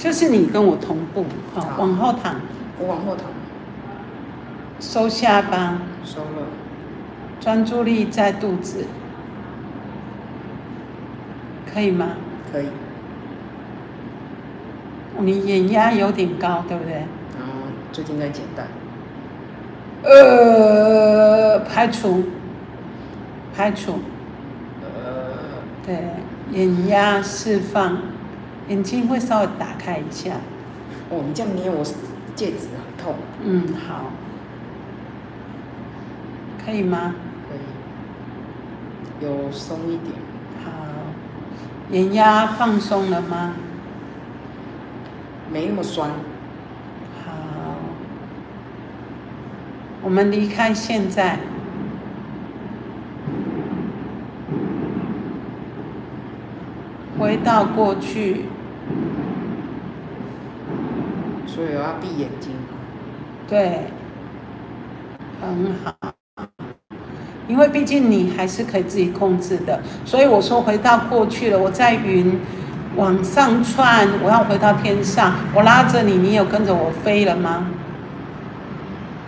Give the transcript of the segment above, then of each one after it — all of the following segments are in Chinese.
就是你跟我同步，好，好往后躺，我往后躺，收下巴，收了，专注力在肚子，可以吗？可以。你眼压有点高，对不对？最近在减淡，呃，排除，排除，呃，对，眼压释放，眼睛会稍微打开一下。哦，你这样捏我戒指很痛，嗯，好，可以吗？可以，有松一点，好，眼压放松了吗？没那么酸，好，我们离开现在，回到过去，所以我要闭眼睛。对，很好。因为毕竟你还是可以自己控制的，所以我说回到过去了，我在云往上窜，我要回到天上，我拉着你，你有跟着我飞了吗？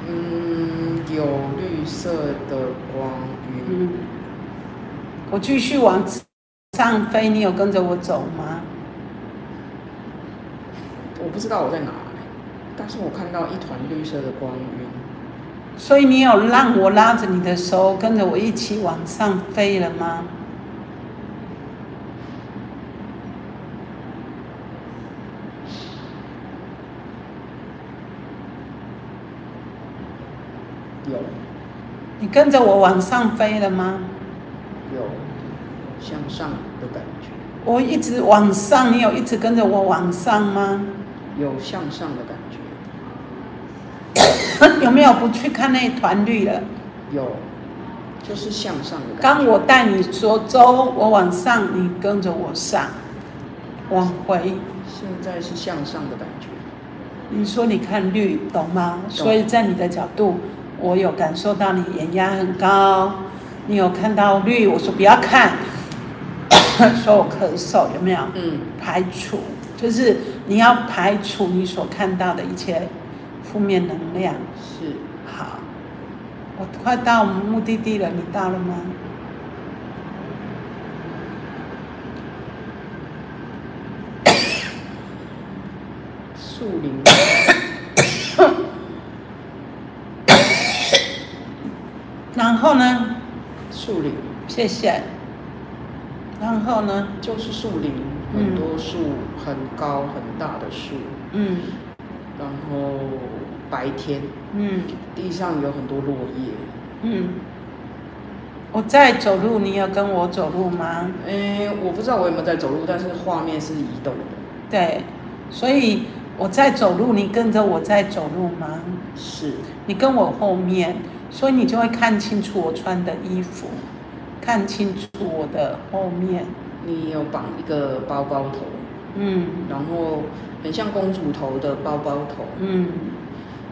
嗯，有绿色的光晕，嗯，我继续往上飞，你有跟着我走吗？我不知道我在哪，但是我看到一团绿色的光晕，所以你有让我拉着你的手，跟着我一起往上飞了吗？有你跟着我往上飞了吗？有向上我一直往上，你有一直跟着我往上吗？有向上的感觉，有没有不去看那团绿了？有就是向上的感觉。刚我带你说走，我往上，你跟着我上，往回。现在是向上的感觉，你说你看绿，懂吗？懂所以在你的角度，我有感受到你眼压很高，你有看到绿，我说不要看，说我咳嗽有没有？嗯，排除，就是你要排除你所看到的一切负面能量。是好，我快到我们目的地了，你到了吗？树林，然后呢？树林谢谢。然后呢？就是树林，嗯很多树，很高很大的树，嗯然后白天嗯地上有很多落叶，嗯。我在走路，你有跟我走路吗？诶，我不知道我有没有在走路，但是画面是移动的，对，所以我在走路，你跟着我在走路吗？是你跟我后面，所以你就会看清楚我穿的衣服，看清楚我的后面。你有绑一个包包头，嗯。然后很像公主头的包包头，嗯。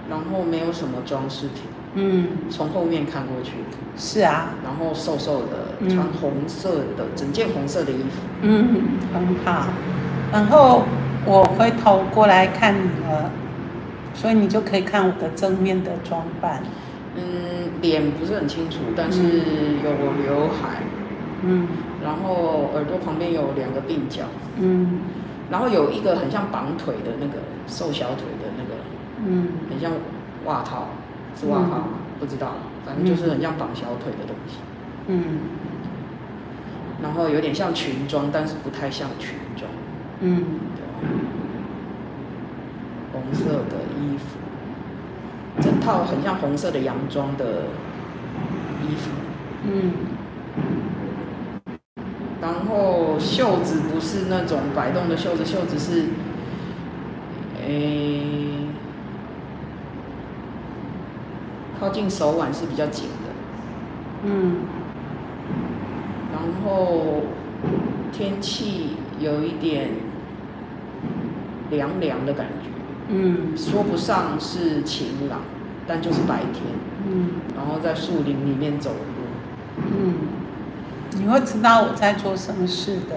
然后没有什么装饰品，嗯，从后面看过去，是啊，然后瘦瘦的，嗯穿红色的整件红色的衣服，嗯，很好。然后我回头过来看你了，所以你就可以看我的正面的装扮。嗯，脸不是很清楚，但是有刘海，嗯。然后耳朵旁边有两个鬓角，嗯。然后有一个很像绑腿的那个瘦小腿的那个，嗯。很像袜套，是袜套吗？不知道，反正就是很像绑小腿的东西。嗯。然后有点像裙装，但是不太像裙装，嗯。对？红色的衣服，整套很像红色的洋装的衣服，嗯。然后袖子不是那种摆动的袖子，袖子是，诶、靠近手腕是比较紧的，嗯。然后天气有一点凉凉的感觉，嗯说不上是晴朗，但就是白天，嗯。然后在树林里面走路，嗯，你会知道我在做什么事的。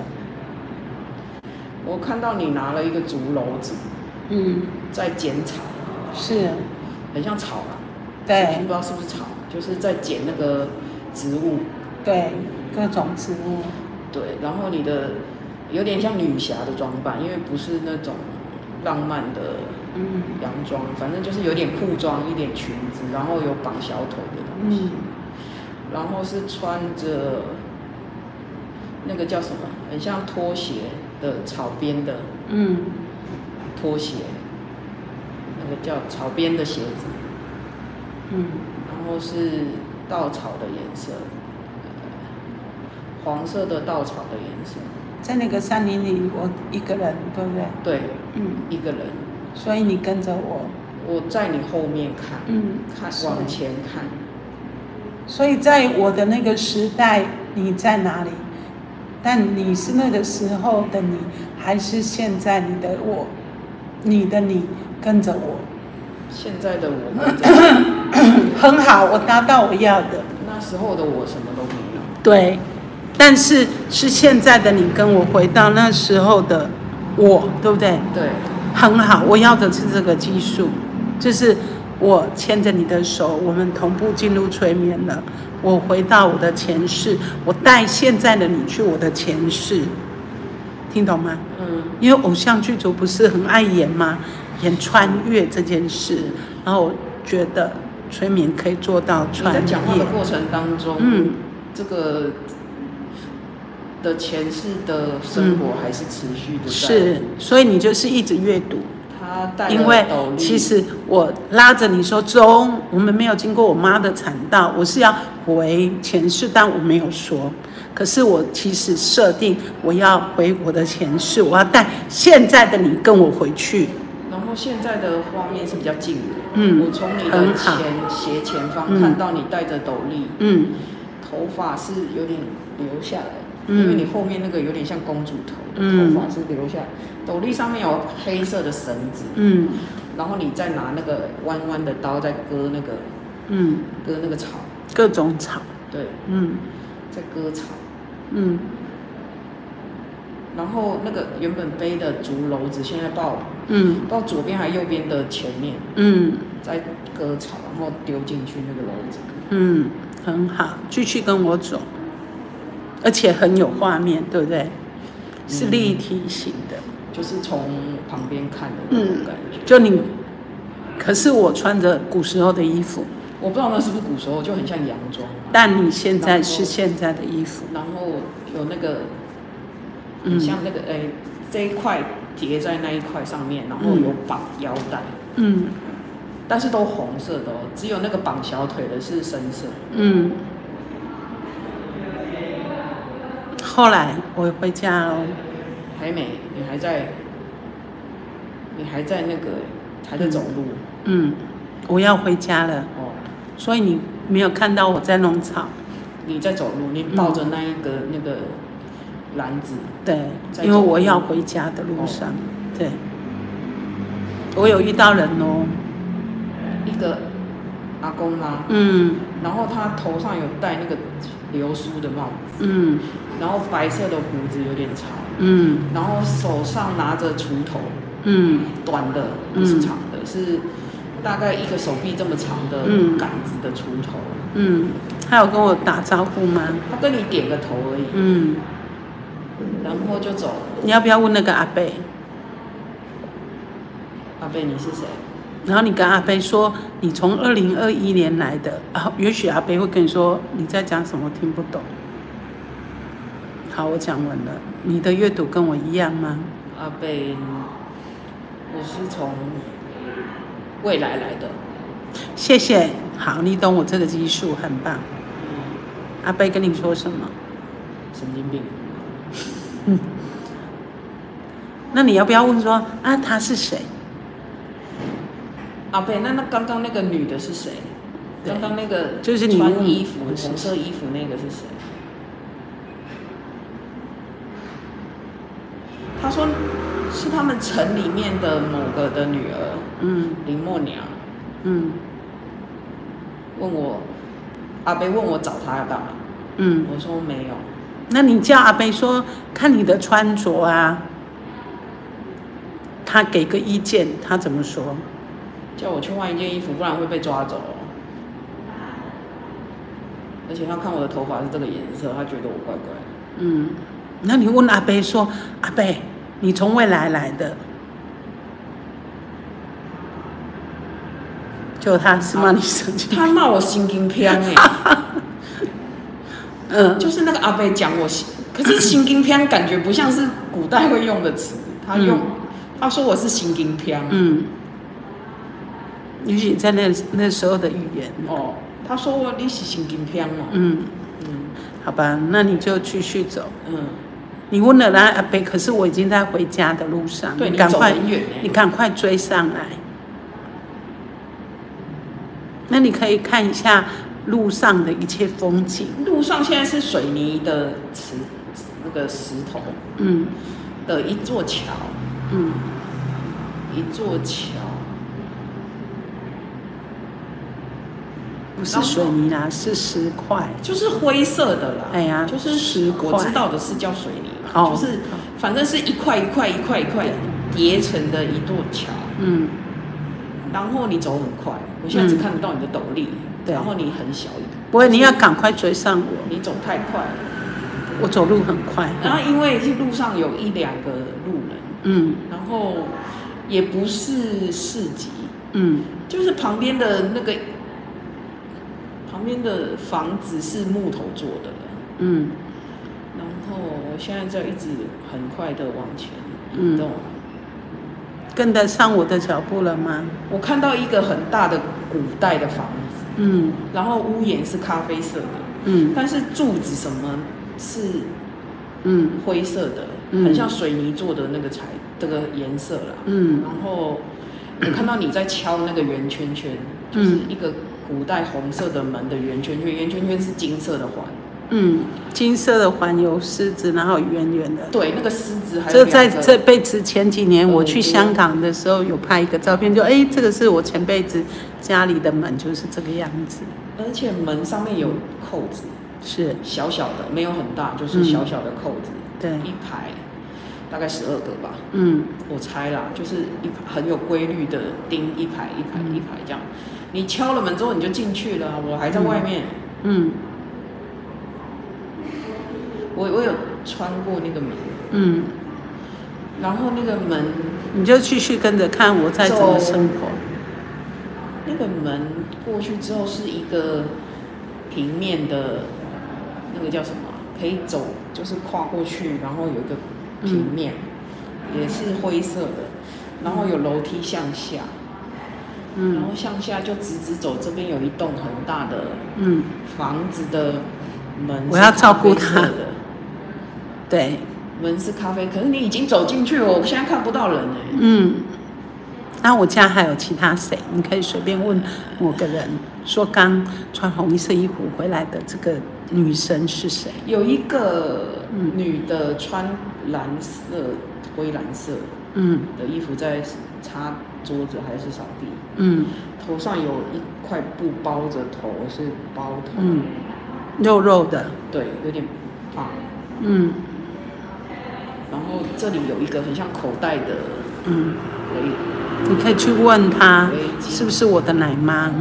我看到你拿了一个竹篓子嗯，在剪草，是，很像草啊，对。不知道是不是草，就是在剪那个植物。对，各种植物，对，然后你的有点像女侠的装扮，因为不是那种浪漫的嗯。洋装，反正就是有点裤装，一点裙子，然后有绑小腿的东西，嗯。然后是穿着那个叫什么，很像拖鞋的草编的嗯。拖鞋，那个叫草编的鞋子，嗯，然后是稻草的颜色，呃黄色的稻草的颜色，在那个山林里，我一个人，对不对？对，嗯，一个人，所以你跟着我，我在你后面看，嗯，看是往前看，所以在我的那个时代，你在哪里？但你是那个时候的你，还是现在你的我？你的你跟着我，现在的我跟着 很好，我达到我要的。那时候的我什么都没有。对，但是是现在的你跟我回到那时候的我，对不对？对，很好，我要的是这个技术，就是我牵着你的手，我们同步进入催眠了。我回到我的前世，我带现在的你去我的前世，听懂吗？嗯，因为偶像剧组不是很爱演吗？演穿越这件事，然后我觉得催眠可以做到你穿在讲话越的。过程当中，嗯，这个的前世的生活还是持续的在，是，所以你就是一直阅读。他带了因为其实我拉着你说中，我们没有经过我妈的产道，我是要回前世，但我没有说。可是我其实设定我要回我的前世，我要带现在的你跟我回去。然后现在的画面是比较近的，嗯我从你的前斜前方嗯看到你戴着斗笠，嗯头发是有点留下来，嗯因为你后面那个有点像公主头的嗯头发是留下来，斗笠上面有黑色的绳子，嗯。然后你再拿那个弯弯的刀在割那个嗯，割那个草，各种草，对，嗯。在割草，嗯。然后那个原本背的竹篓子现在到嗯。到左边还右边的前面嗯。在割草，然后丢进去那个篓子，嗯，很好，继续跟我走，而且很有画面，对不对？是立体型的。就是从旁边看的那种嗯感觉。就你，可是我穿着古时候的衣服，我不知道那是不是古时候，就很像洋装，但你现在是现在的衣服，然后有那个像那个诶、这一块叠在那一块上面，然后有绑腰带，嗯但是都红色的哦，只有那个绑小腿的是深色。嗯。后来我回家了，还没，你还在，你还在那个还在走路、嗯，我要回家了，哦，所以你没有看到我在弄草，你在走路，你抱着那一个、那个篮子，对，因为我要回家的路上，对，我有遇到人哦，一个阿公吗，嗯。然后他头上有戴那个流苏的帽子，嗯然后白色的胡子有点长，嗯然后手上拿着锄头，嗯短的不是长的，是大概一个手臂这么长的嗯杆子的锄头。嗯，他有跟我打招呼吗？他跟你点个头而已，嗯，然后就走了。你要不要问那个阿贝？阿贝，你是谁？然后你跟阿贝说，你从二零二一年来的，啊，也许阿贝会跟你说你在讲什么，我听不懂。好，我讲完了。你的阅读跟我一样吗？阿贝，我是从未来来的。谢谢。好，你懂我这个技术，很棒。阿贝跟你说什么？神经病。那你要不要问说啊，他是谁？阿贝，那那刚刚那个女的是谁？对刚刚那个就是你穿衣服红色衣服那个是谁？他说是他们城里面的某个的女儿嗯林默娘，嗯问我阿贝问我找他要干嘛？嗯。我说没有。那你叫阿贝说，看你的穿着啊，他给个意见，他怎么说？叫我去换一件衣服，不然会被抓走。而且他看我的头发是这个颜色，他觉得我怪怪的。嗯，那你问阿贝说，阿贝，你从未来来的？就他是骂你神经，他骂我神经偏哎，嗯，就是那个阿贝讲我心，可是心经偏感觉不像是古代会用的词，他用、他说我是心经偏，嗯，也许在那那时候的语言，哦，他说我你是心经偏哦，嗯，嗯。好吧，那你就继续走。嗯，你问了那阿北，可是我已经在回家的路上，对你走赶快，你哎，赶快追上来。那你可以看一下路上的一切风景，路上现在是水泥的石那个石头嗯。的一座桥，嗯，一座桥，不是水泥啦，是石块。就是灰色的啦，哎呀就是石块。我知道的是叫水泥。嘛，哦。就是反正是一块一块一块一块叠成的一座桥，嗯。然后你走很快，我现在只看得到你的斗笠，对。然后你很小一点，不会，你要赶快追上我，你走太快了，我走路很快。然后因为路上有一两个路人，嗯。然后也不是市集，嗯。就是旁边的那个旁边的房子是木头做的，嗯。然后我现在就一直很快的往前嗯。移动。跟得上我的脚步了吗？我看到一个很大的古代的房子，嗯。然后屋檐是咖啡色的，嗯。但是柱子什么是嗯。灰色的，嗯。很像水泥做的那个材这个颜色啦。嗯。然后我看到你在敲那个圆圈圈，就是一个古代红色的门的圆圈圈，圆圈圈是金色的环，嗯，金色的环游狮子，然后圆圆的。对，那个狮子还有这在这辈子前几年我去嗯香港的时候有拍一个照片，就哎，这个是我前辈子家里的门，就是这个样子。而且门上面有扣子，是，小小的，没有很大，就是小小的扣子，对，一排大概十二个吧。嗯。我猜啦，就是一很有规律的钉一排一排嗯。一排这样。你敲了门之后你就进去了啊，我还在外面，嗯我我有穿过那个门，嗯，然后那个门你就继续跟着看我在怎么生活。那个门过去之后是一个平面的，那个叫什么？可以走，就是跨过去，然后有一个平面，也是灰色的，然后有楼梯向下，嗯。然嗯后向下就直直走，这边有一栋很大的嗯，房子的门，我要照顾他。的，对，门是咖啡，可是你已经走进去了，我现在看不到人哎、嗯。那我家还有其他谁？你可以随便问某个人，说刚穿红色衣服回来的这个女生是谁？有一个嗯女的穿蓝色、灰蓝色嗯的衣服在擦桌子还是扫地，嗯头上有一块布包着头，是包头，嗯，肉肉的，对，有点胖。嗯然后这里有一个很像口袋的嗯，围，你可以去问他是不是我的奶妈？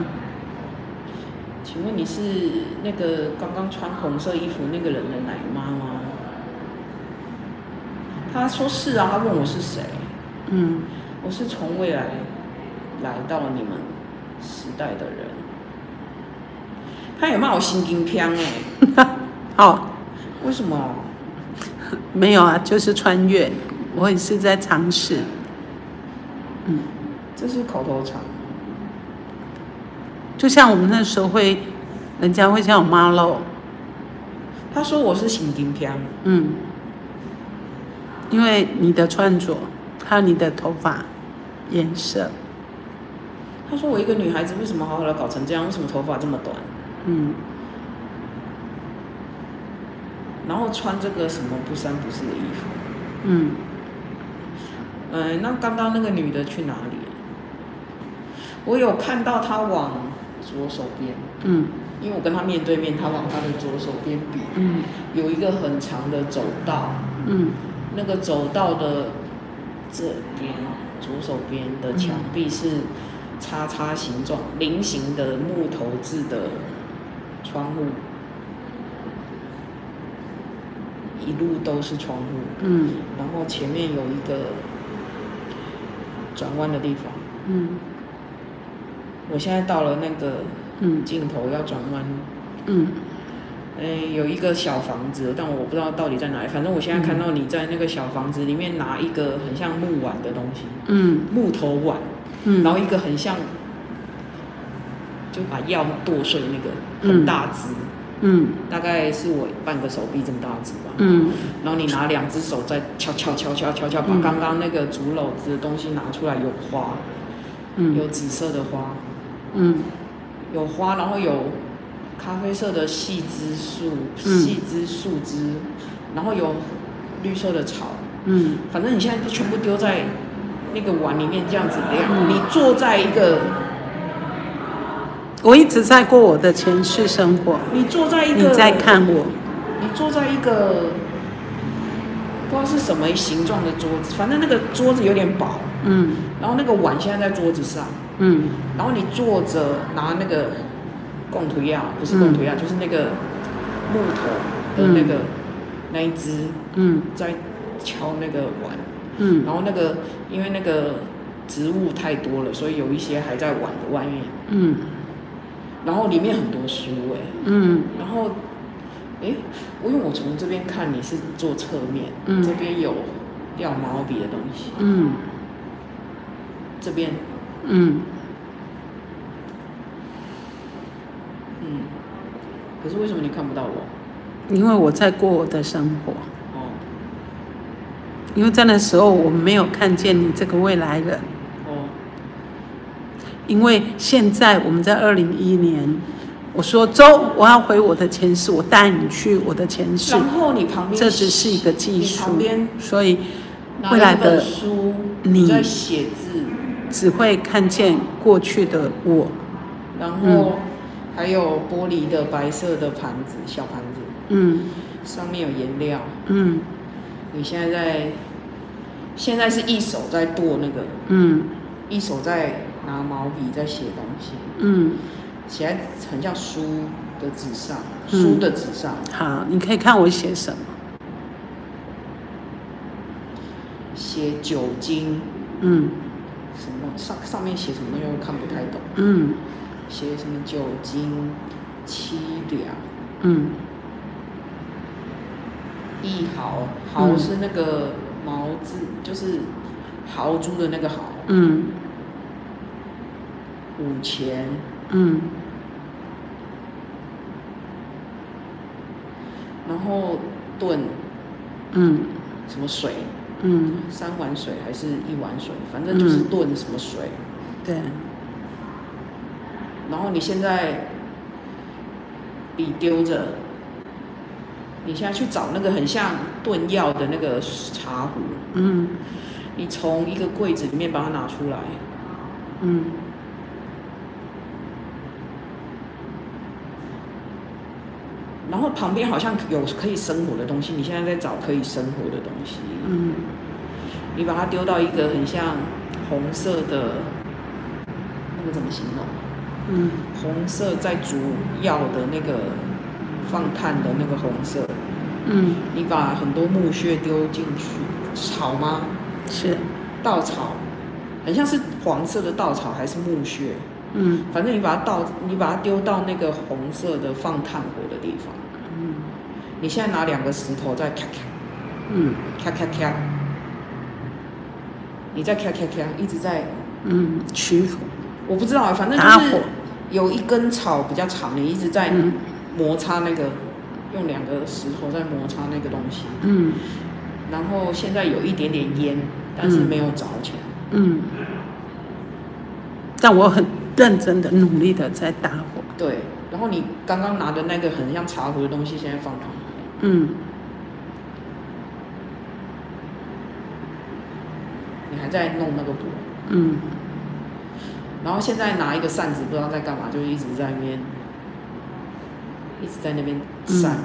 请问你是那个刚刚穿红色衣服那个人的奶妈吗？他说是啊，他问我是谁，嗯我是从未来来到你们时代的人。他也骂我心经偏哎，好，为什么？没有啊，就是穿越，我也是在尝试。嗯，这是口头禅。就像我们那时候会，人家会叫我妈喽，他说我是心经偏，嗯，因为你的穿着，还有你的头发颜色，他说我一个女孩子为什么好好的搞成这样？为什么头发这么短？嗯然后穿这个什么不三不四的衣服？嗯，嗯，那刚刚那个女的去哪里？了？我有看到她往左手边，嗯。因为我跟她面对面，她往她的左手边比，嗯。有一个很长的走道，嗯。那个走道的这边左手边的墙壁是叉叉形状、菱形的木头制的窗户，一路都是窗户，嗯。然后前面有一个转弯的地方。嗯。我现在到了那个嗯。尽头要转弯，嗯。嗯，有一个小房子，但我不知道到底在哪里。反正我现在看到你在那个小房子里面拿一个很像木碗的东西，嗯。木头碗，嗯，然后一个很像，就把药剁碎那个很大只，嗯。大概是我半个手臂这么大只吧。嗯。然后你拿两只手再敲敲敲敲敲敲，把嗯。刚刚那个竹篓子的东西拿出来，有花，嗯。有紫色的花，嗯。有花，然后有咖啡色的细枝树、嗯。细枝树枝，然后有绿色的草，嗯。反正你现在就全部丢在那个碗里面这样子你坐在一个，我一直在过我的前世生活，你坐在一个，你在，看我，你坐在一个不知道是什么形状的桌子，反正那个桌子有点薄，嗯。然后那个碗现在在桌子上，嗯。然后你坐着拿那个贡图亚，不是贡图亚，就是那个木头的那个、那一只嗯。在敲那个碗，嗯。然后那个因为那个植物太多了，所以有一些还在碗的外面，嗯然后里面很多书哎、嗯。然后诶，我因为我从这边看你是坐侧面，嗯。这边有掉毛笔的东西，嗯。这边。嗯。嗯，可是为什么你看不到我？因为我在过我的生活，哦。因为在那时候我没有看见你这个未来人，哦。因为现在我们在二零一一年，我说走，我要回我的前世，我带你去我的前世，然后你旁边这只是一个技你术所以未来的书，你在写字，只会看见过去的我，然后还有玻璃的白色的盘子，小盘子，嗯。上面有颜料。嗯。你现在在，现在是一手在剁那个，嗯。一手在拿毛笔在写东西，嗯，写在很像书的纸上，嗯。书的纸上，好，你可以看我写什么，写酒精嗯。什么上上面写什么东西我看不太懂，嗯。写什么酒精凄凉。嗯。一毫，毫是那个毛字，就是豪猪的那个豪。嗯五钱，嗯。然后炖。嗯。什么水，嗯，三碗水还是一碗水，反正就是炖什么水。对，然后你现在笔丢着，你现在去找那个很像炖药的那个茶壶，嗯。你从一个柜子里面把它拿出来，嗯然后旁边好像有可以生火的东西，你现在在找可以生火的东西，嗯你把它丢到一个很像红色的，那个怎么形容？嗯红色在煮药的那个放炭的那个红色，嗯，你把很多木屑丢进去，草吗？是，稻草，很像是黄色的稻草还是木屑？嗯反正你把它倒，你把它丢到那个红色的放炭火的地方。嗯你现在拿两个石头在咔咔。嗯。咔咔咔，你在咔咔咔一直在，嗯，取火，我不知道，反正就是火。有一根草比较长，你一直在嗯。摩擦那个，用两个石头在摩擦那个东西。嗯。然后现在有一点点烟，但是嗯没有着起来。嗯，但我很认真的、努力的在打火，对，然后你刚刚拿的那个很像茶壶的东西，现在放旁边。嗯。你还在弄那个火，嗯。然后现在拿一个扇子，不知道在干嘛，就一直在那边，一直在那边扇，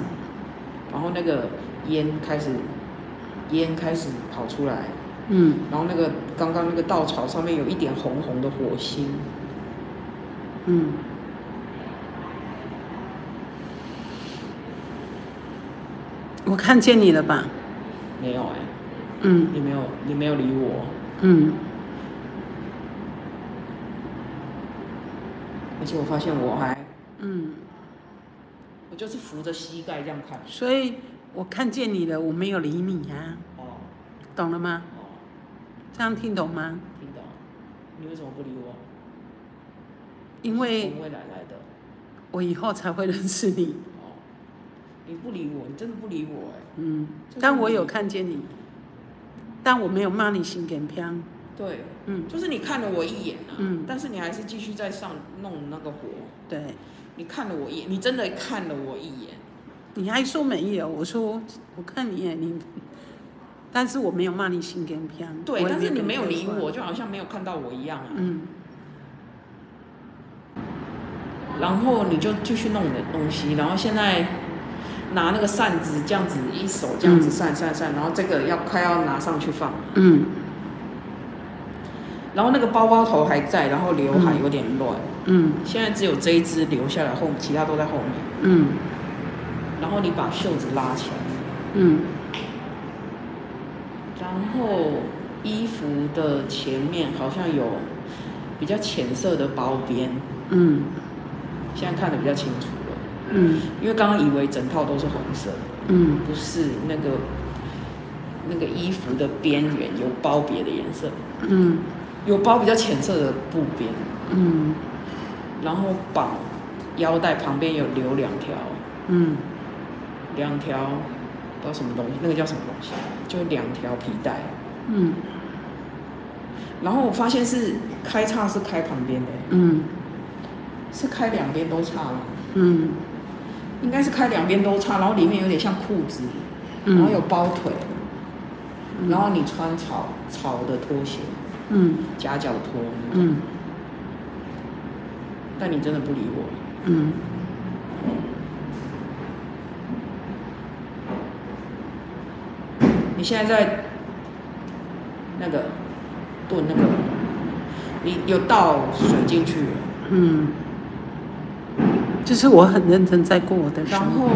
然后那个烟开始，烟开始跑出来，嗯。然后那个刚刚那个稻草上面有一点红红的火星，嗯，我看见你了吧？没有哎、嗯你没有你没有理我，嗯而且我发现我还嗯，我就是扶着膝盖这样看。所以我看见你了，我没有理你啊，哦懂了吗？哦，这样听懂吗？听懂？你为什么不理我？因为从未来来的。我以后才会认识你，哦，你不理我，你真的不理我哎。嗯，但我有看见你，但我没有骂你心梗偏，对，嗯，就是你看了我一眼啊，嗯但是你还是继续在上弄那个火。对，你看了我一眼，你真的看了我一眼。你还说没有，我说我看你眼你，但是我没有骂你心梗偏，对，但是你没有理我，就好像没有看到我一样啊。嗯然后你就继续弄你的东西，然后现在拿那个扇子这样子一手这样子扇扇扇，然后这个要快要拿上去放，嗯。然后那个包包头还在，然后刘海有点乱，嗯。现在只有这一只留下来，后其他都在后面。嗯。然后你把袖子拉起来，嗯。然后衣服的前面好像有比较浅色的包边，嗯。现在看的比较清楚。了，嗯。因为刚刚以为整套都是红色，嗯。不是那个那个衣服的边缘有包别的颜色，嗯。有包比较浅色的布边，嗯。然后绑腰带旁边有留两条，嗯。两条不知道什么东西，那个叫什么东西，就两条皮带。嗯。然后我发现是开叉是开旁边的，嗯。是开两边都叉了？嗯应该是开两边都叉，然后里面有点像裤子，然后有包腿，然后你穿草草的拖鞋，嗯。夹脚拖嗯。但你真的不理我，嗯。你现在在那个炖那个，你有倒水进去了，嗯，就是我很认真在过我的生然活。后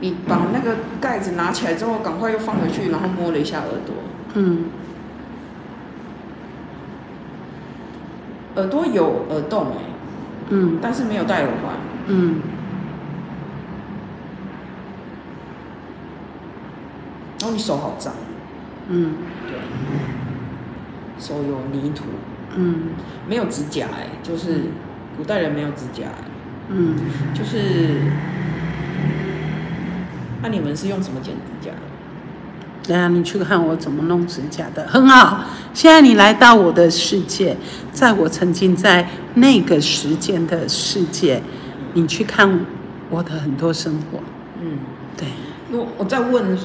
你把那个盖子拿起来之后，赶快又放回去，然后摸了一下耳朵，嗯。耳朵有耳洞哎、嗯。但是没有戴耳环，嗯。然后你手好脏，嗯。对，手有泥土，嗯。没有指甲哎、就是古代人没有指甲、欸，嗯，就是，那、你们是用什么剪指甲对啊你去看我怎么弄指甲的，很好。现在你来到我的世界，在我曾经在那个时间的世界，你去看我的很多生活。嗯，对，我我在问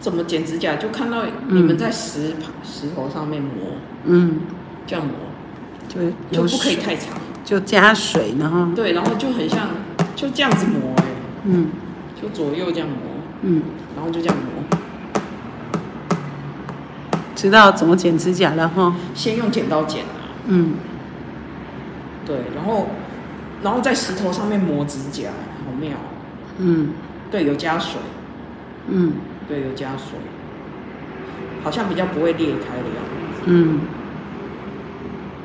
怎么剪指甲，就看到你们在石盘石头上面磨，嗯，这样磨就就不可以太长，就加水，然后对，然后就很像就这样子磨哎、嗯。就左右这样磨，嗯，然后就这样磨，知道怎么剪指甲了哈。先用剪刀剪啊，嗯。对，然后然后在石头上面磨指甲，好妙。哦，嗯。对，有加水，嗯。对，有加水，好像比较不会裂开的样子，嗯。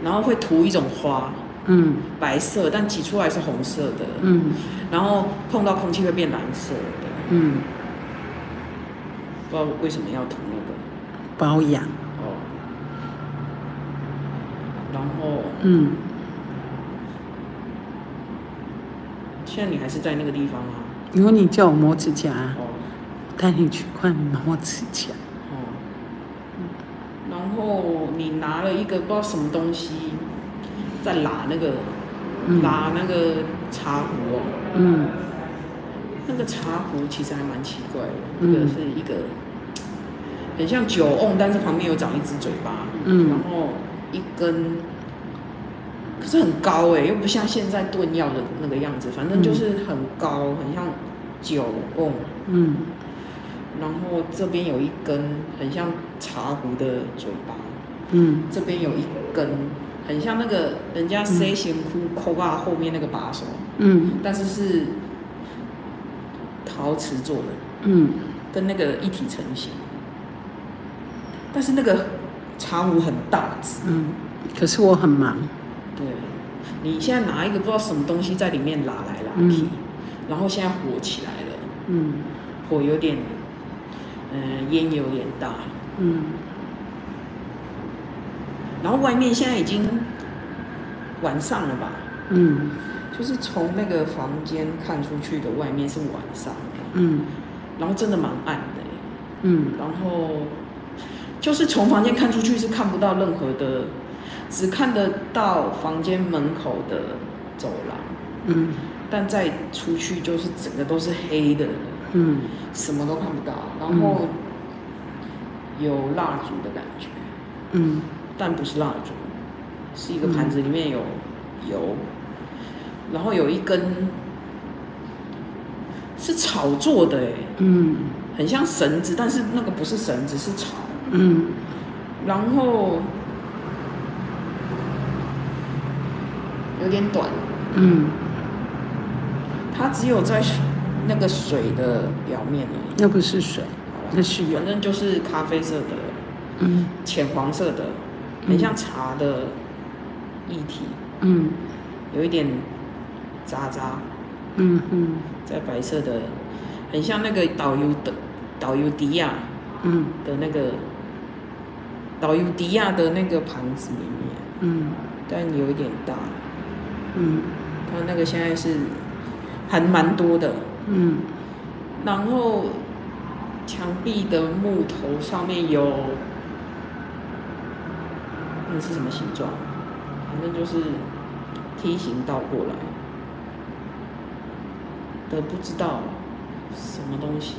然后会涂一种花，嗯白色，但挤出来是红色的，嗯然后碰到空气会变蓝色的，嗯，不知道为什么要涂那个保养。哦。然后嗯，现在你还是在那个地方啊？因为你叫我磨指甲，哦带你去看磨指甲。哦。然后你拿了一个不知道什么东西，在拉那个嗯。拉那个茶壶哦。嗯。那个茶壶其实还蛮奇怪的，嗯。那个是一个很像酒瓮，但是旁边有长一只嘴巴，嗯。然后一根，可是很高哎，又不像现在炖药的那个样子，反正就是很高，很像酒瓮，嗯。然后这边有一根很像茶壶的嘴巴，嗯。这边有一根很像那个人家 C 型裤扣把后面那个把手，嗯。但是是陶瓷做的，嗯。跟那个一体成型。但是那个茶壶很大只，嗯，可是我很忙，对，你现在拿一个不知道什么东西在里面拉来拉去，嗯然后现在火起来了，嗯。火有点，嗯、烟有点大，嗯然后外面现在已经晚上了吧？嗯。就是从那个房间看出去的外面是晚上，嗯。然后真的蛮暗的。欸，嗯。然后就是从房间看出去是看不到任何的，只看得到房间门口的走廊，嗯。但再出去就是整个都是黑的，嗯。什么都看不到，然后有蜡烛的感觉，嗯但不是蜡烛，是一个盘子里面有油，然后有一根是草做的哎，嗯。很像绳子，但是那个不是绳子，是草。嗯。然后有点短，嗯，它只有在那个水的表面而已。那不是水，那是油。反，正就是咖啡色的、嗯。浅黄色的，很像茶的液体，嗯。有一点渣渣，嗯嗯。在白色的，很像那个导游的导游迪亚嗯。的那个导游迪亚的那个盘子里面，嗯。但有一点大。嗯。它那个现在是还蛮多的，嗯。然后墙壁的木头上面有，那是什么形状？反正就是梯形倒过来的，不知道什么东西。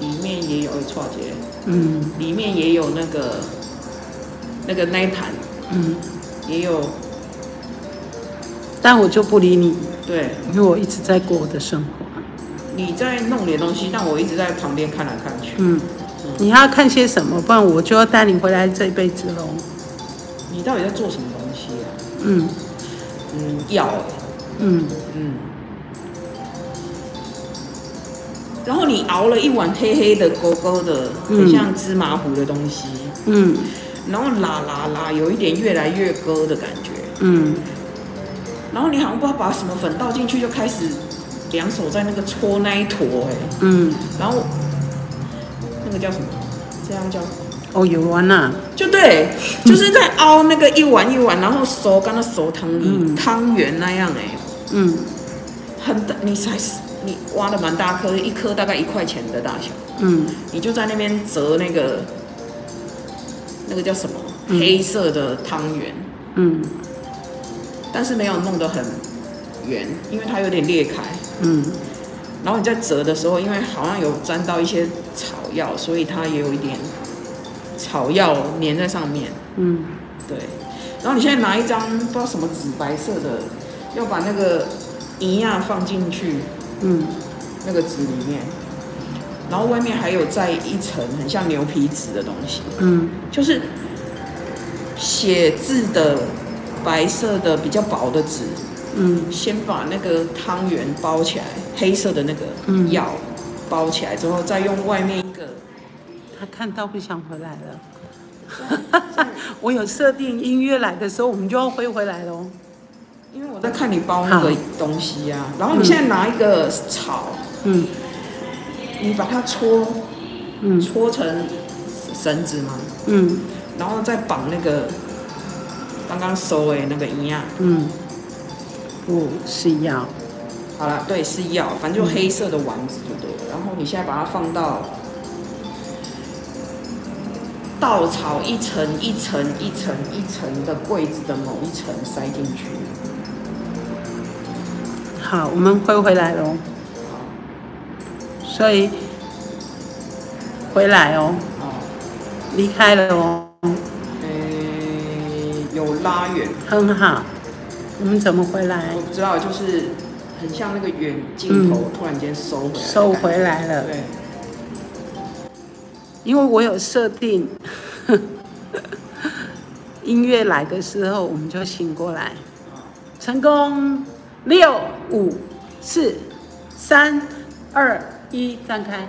里面也有错节，嗯里面也有那个那个那一盘，嗯，也有但我就不理你，对。因为我一直在过我的生活。你在弄点东西，但我一直在旁边看来看去。嗯，你还要看些什么？不然我就要带你回来这一辈子喽。你到底在做什么东西啊？嗯嗯，药欸，嗯嗯。然后你熬了一碗黑黑的、勾勾的，嗯很像芝麻糊的东西，嗯然后啦啦啦，有一点越来越勾的感觉。嗯然后你好像不知道把什么粉倒进去，就开始两手在那个搓那一坨，哎，嗯，然后那个叫什么？这样叫哦，有啊。呐，就对，就是在凹那个一碗一碗，然后熟，刚刚熟汤里嗯。汤圆那样哎、嗯。很大，你才你挖的蛮大颗，一颗大概一块钱的大小，嗯。你就在那边折那个那个叫什么、嗯。黑色的汤圆，嗯。但是没有弄得很圆，因为它有点裂开。嗯然后你在折的时候，因为好像有沾到一些草药，所以它也有一点草药粘在上面。嗯。对，然后你现在拿一张不知道什么纸白色的，要把那个银亚放进去嗯。那个纸里面，然后外面还有在一层很像牛皮纸的东西，嗯。就是写字的白色的比较薄的纸，嗯先把那个汤圆包起来，黑色的那个嗯药包起来之后，再用外面一个。他看到不想回来了。我有设定音乐来的时候，我们就要飞回来喽。因为我在看你包那个好东西呀、然后你现在拿一个草，嗯你把它搓嗯搓成绳子嘛，嗯然后再绑那个刚刚收诶那个一样。嗯，不是药。好了，对，是药，反正就黑色的丸子就对了。然后你现在把它放到稻草一层一层一层一层的柜子的某一层塞进去。好，我们会回来喽。所以回来哦，哦，离开了哦，诶，有拉远，很好。我们怎么回来？我？不知道，就是很像那个远镜头突然间收回来，收回来了。对，因为我有设定，音乐来的时候我们就醒过来，成功，六五四三二一，张开，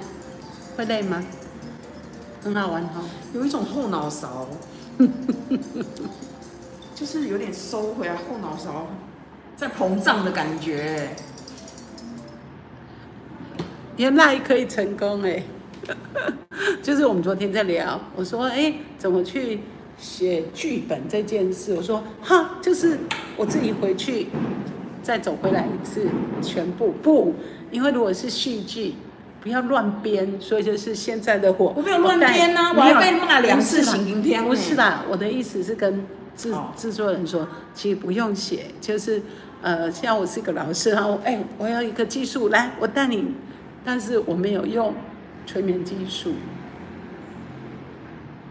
会累吗？很好玩哈、有一种后脑勺，就是有点收回来，后脑勺在膨胀的感觉。原来可以成功哎，就是我们昨天在聊，我说哎，怎么去写剧本这件事，我说哈，就是我自己回去再走回来一次，全部不，因为如果是戏剧。不要乱编，所以就是现在的我，我没有乱编呐，我还被骂两次刑警片。不是啦，我的意思是跟制哦。制作人说，其实不用写，就是呃，像我是一个老师，然后哎，我要一个技术，来，我带你，但是我没有用催眠技术，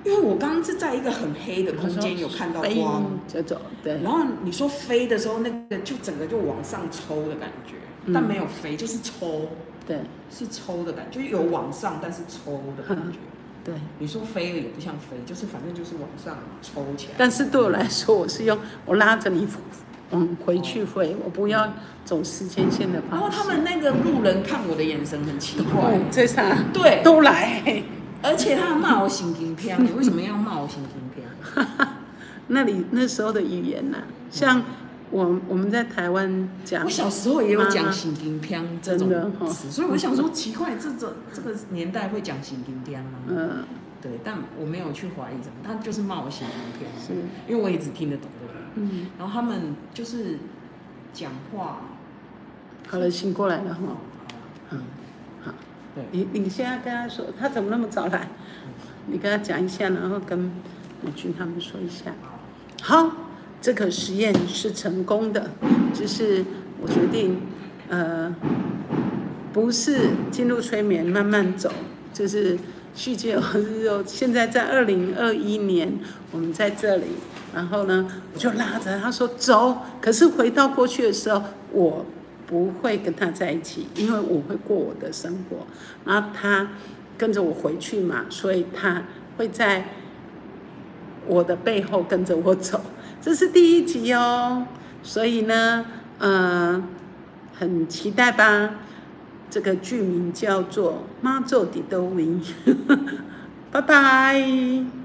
因为我刚刚是在一个很黑的空间，有看到光。就走，对。然后你说飞的时候，那个就整个就往上抽的感觉，嗯。但没有飞，就是抽，对。是抽的感觉，就是有往上，但是抽的感觉。对，你说飞了也不像飞，就是反正就是往上抽起来。但是对我来说，我是用我拉着你，嗯，回去飞，我不要走时间线的方式。然后他们那个路人看我的眼神很奇怪哦，，这啥？对都来。而且他们骂我神经片，你为什么要骂我神经片？那里那时候的语言呐、像我我们在台湾讲，我小时候也有讲神经片这种真的哦词，所以我想说奇怪，这种这个年代会讲神经片吗？嗯，对，但我没有去怀疑什么，他就是骂我神经片，是，因为我也只听得懂这个。嗯，然后他们就是讲话，好了，醒过来了哈。哦，嗯，好，对，你你现在跟他说，他怎么那么早来？你跟他讲一下，然后跟美君他们说一下。好，这个实验是成功的，就是我决定，呃，不是进入催眠慢慢走，就是续接我，现在在二零二一年，我们在这里，然后呢，我就拉着他说走，可是回到过去的时候，我不会跟他在一起，因为我会过我的生活，然后他跟着我回去嘛，所以他会在我的背后跟着我走，这是第一集哦。所以呢，呃，很期待吧。这个剧名叫做《妈做的都匀》，拜拜。